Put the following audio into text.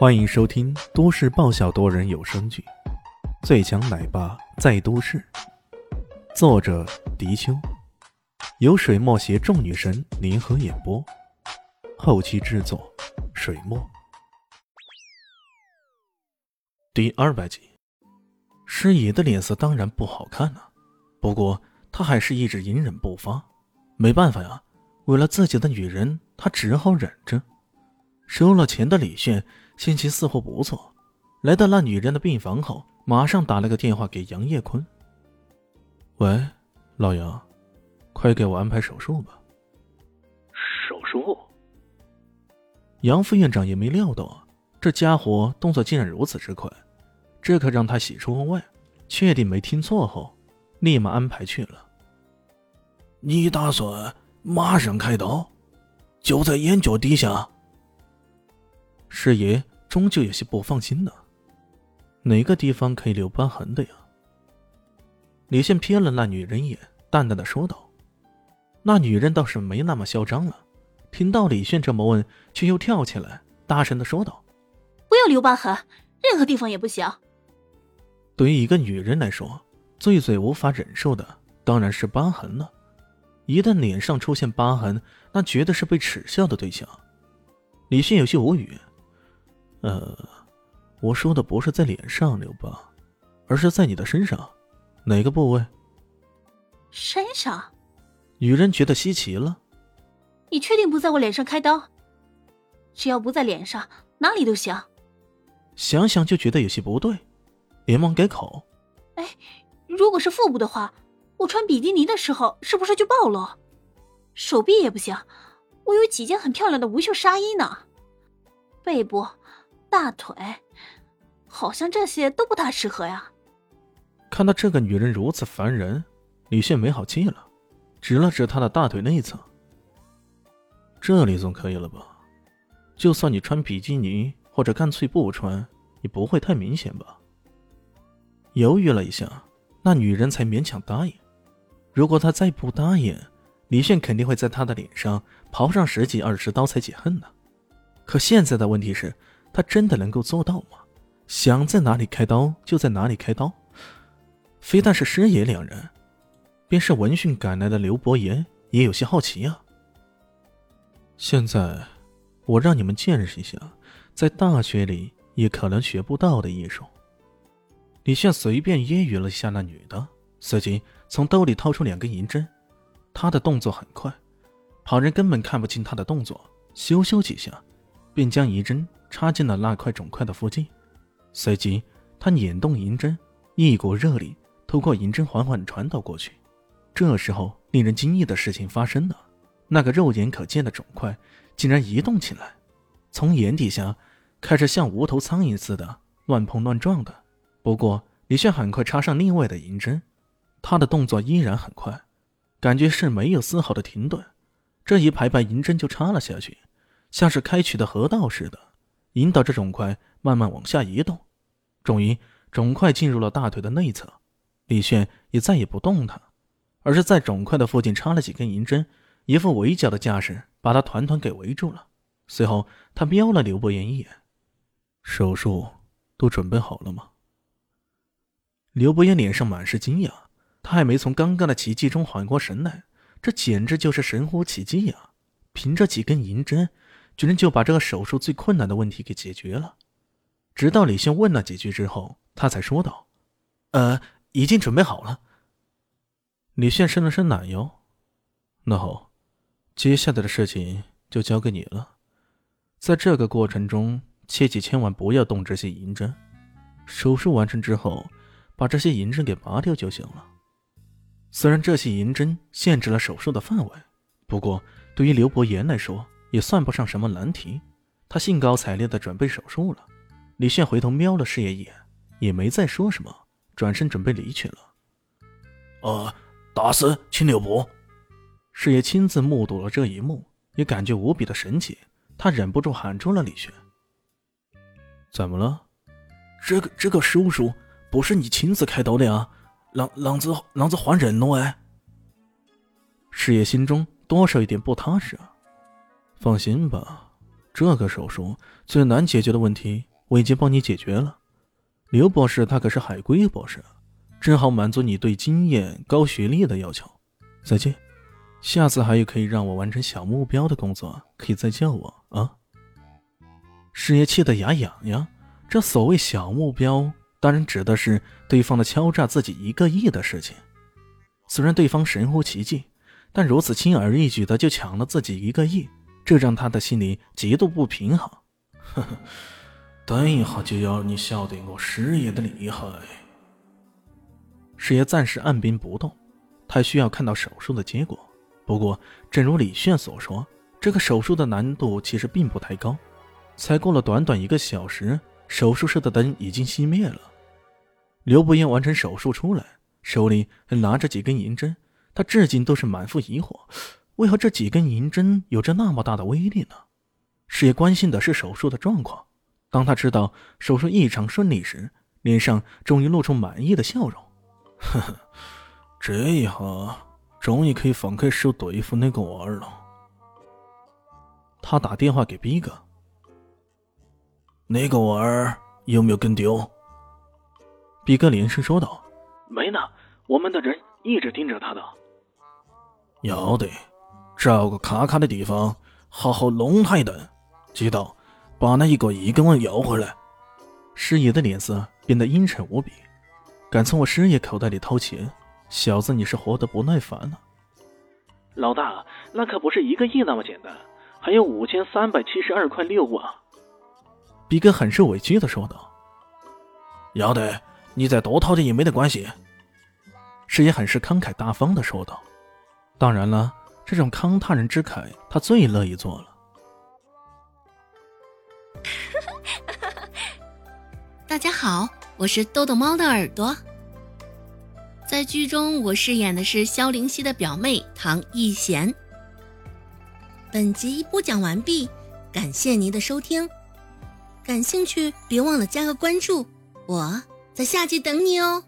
欢迎收听都市爆笑多人有声剧《最强奶爸在都市》，作者：迪秋，由水墨携众女神联合演播，后期制作：水墨。第二百集，师爷的脸色当然不好看了，不过他还是一直隐忍不发。没办法呀，为了自己的女人，他只好忍着。收了钱的李炫心情似乎不错，来到那女人的病房后，马上打了个电话给杨业坤：“喂，老杨，快给我安排手术吧。”手术？杨副院长也没料到，这家伙动作竟然如此之快，这可让他喜出望外。确定没听错后，立马安排去了。你打算马上开刀？就在眼角底下？师爷终究有些不放心呢，哪个地方可以留疤痕的呀？李现瞥了那女人一眼，淡淡的说道。那女人倒是没那么嚣张了，听到李炫这么问，却又跳起来，大声的说道：“不要留疤痕，任何地方也不行。”对于一个女人来说，最最无法忍受的当然是疤痕了。一旦脸上出现疤痕，那绝对是被耻笑的对象。李迅有些无语。呃，我说的不是在脸上刘邦，而是在你的身上，哪个部位？身上。女人觉得稀奇了。你确定不在我脸上开刀？只要不在脸上，哪里都行。想想就觉得有些不对，连忙改口。哎，如果是腹部的话，我穿比基尼的时候是不是就暴露？手臂也不行，我有几件很漂亮的无袖纱衣呢。背部。大腿，好像这些都不大适合呀。看到这个女人如此烦人，李炫没好气了，指了指她的大腿内侧。这里总可以了吧？就算你穿比基尼，或者干脆不穿，也不会太明显吧？犹豫了一下，那女人才勉强答应。如果她再不答应，李炫肯定会在她的脸上刨上十几二十刀才解恨呢。可现在的问题是。他真的能够做到吗？想在哪里开刀就在哪里开刀。非但是师爷两人，便是闻讯赶来的刘伯言也有些好奇啊。现在，我让你们见识一下，在大学里也可能学不到的艺术。李炫随便揶揄了一下那女的，随即从兜里掏出两根银针。他的动作很快，旁人根本看不清他的动作，咻咻几下，便将银针。插进了那块肿块的附近，随即他捻动银针，一股热力透过银针缓缓传导过去。这时候，令人惊异的事情发生了：那个肉眼可见的肿块竟然移动起来，从眼底下开始像无头苍蝇似的乱碰乱撞的。不过，李炫很快插上另外的银针，他的动作依然很快，感觉是没有丝毫的停顿。这一排排银针就插了下去，像是开取的河道似的。引导着肿块慢慢往下移动，终于肿块进入了大腿的内侧。李炫也再也不动它，而是在肿块的附近插了几根银针，一副围剿的架势，把他团团给围住了。随后，他瞄了刘伯言一眼：“手术都准备好了吗？”刘伯言脸上满是惊讶，他还没从刚刚的奇迹中缓过神来，这简直就是神乎其技呀！凭着几根银针。居然就把这个手术最困难的问题给解决了。直到李现问了几句之后，他才说道：“呃，已经准备好了。”李现伸了伸懒腰：“那好，接下来的事情就交给你了。在这个过程中，切记千万不要动这些银针。手术完成之后，把这些银针给拔掉就行了。虽然这些银针限制了手术的范围，不过对于刘伯言来说，也算不上什么难题，他兴高采烈的准备手术了。李炫回头瞄了师爷一眼，也没再说什么，转身准备离去了。呃，大师，请留步。师爷亲自目睹了这一幕，也感觉无比的神奇，他忍不住喊住了李炫：“怎么了？这个这个叔叔不是你亲自开刀的呀？狼狼子狼子换人了哎。”师爷心中多少有点不踏实啊。放心吧，这个手术最难解决的问题我已经帮你解决了。刘博士他可是海归博士，正好满足你对经验、高学历的要求。再见，下次还有可以让我完成小目标的工作，可以再叫我啊。师爷气得牙痒痒。这所谓小目标，当然指的是对方的敲诈自己一个亿的事情。虽然对方神乎其技，但如此轻而易举的就抢了自己一个亿，这让他的心里极度不平衡。呵呵，等一下就要你晓得我师爷的厉害。师爷暂时按兵不动，他需要看到手术的结果。不过，正如李炫所说，这个手术的难度其实并不太高。才过了短短一个小时。手术室的灯已经熄灭了。刘不言完成手术出来，手里还拿着几根银针。他至今都是满腹疑惑：为何这几根银针有着那么大的威力呢？师爷关心的是手术的状况。当他知道手术异常顺利时，脸上终于露出满意的笑容。呵呵，这一下终于可以放开手对付那个娃儿了。他打电话给逼哥。那个娃儿有没有跟丢？比哥连声说道：“没呢，我们的人一直盯着他的。要得，找个卡卡的地方，好好弄他一顿。记得把那一个亿给我要回来。”师爷的脸色变得阴沉无比，敢从我师爷口袋里掏钱，小子你是活得不耐烦了。老大，那可不是一个亿那么简单，还有五千三百七十二块六啊！比哥很是委屈的说道：“要得，你再多掏点也没得关系。”师爷很是慷慨大方的说道：“当然了，这种慷他人之慨，他最乐意做了。”大家好，我是豆豆猫的耳朵。在剧中，我饰演的是萧灵溪的表妹唐艺贤。本集播讲完毕，感谢您的收听。感兴趣，别忘了加个关注，我在下集等你哦。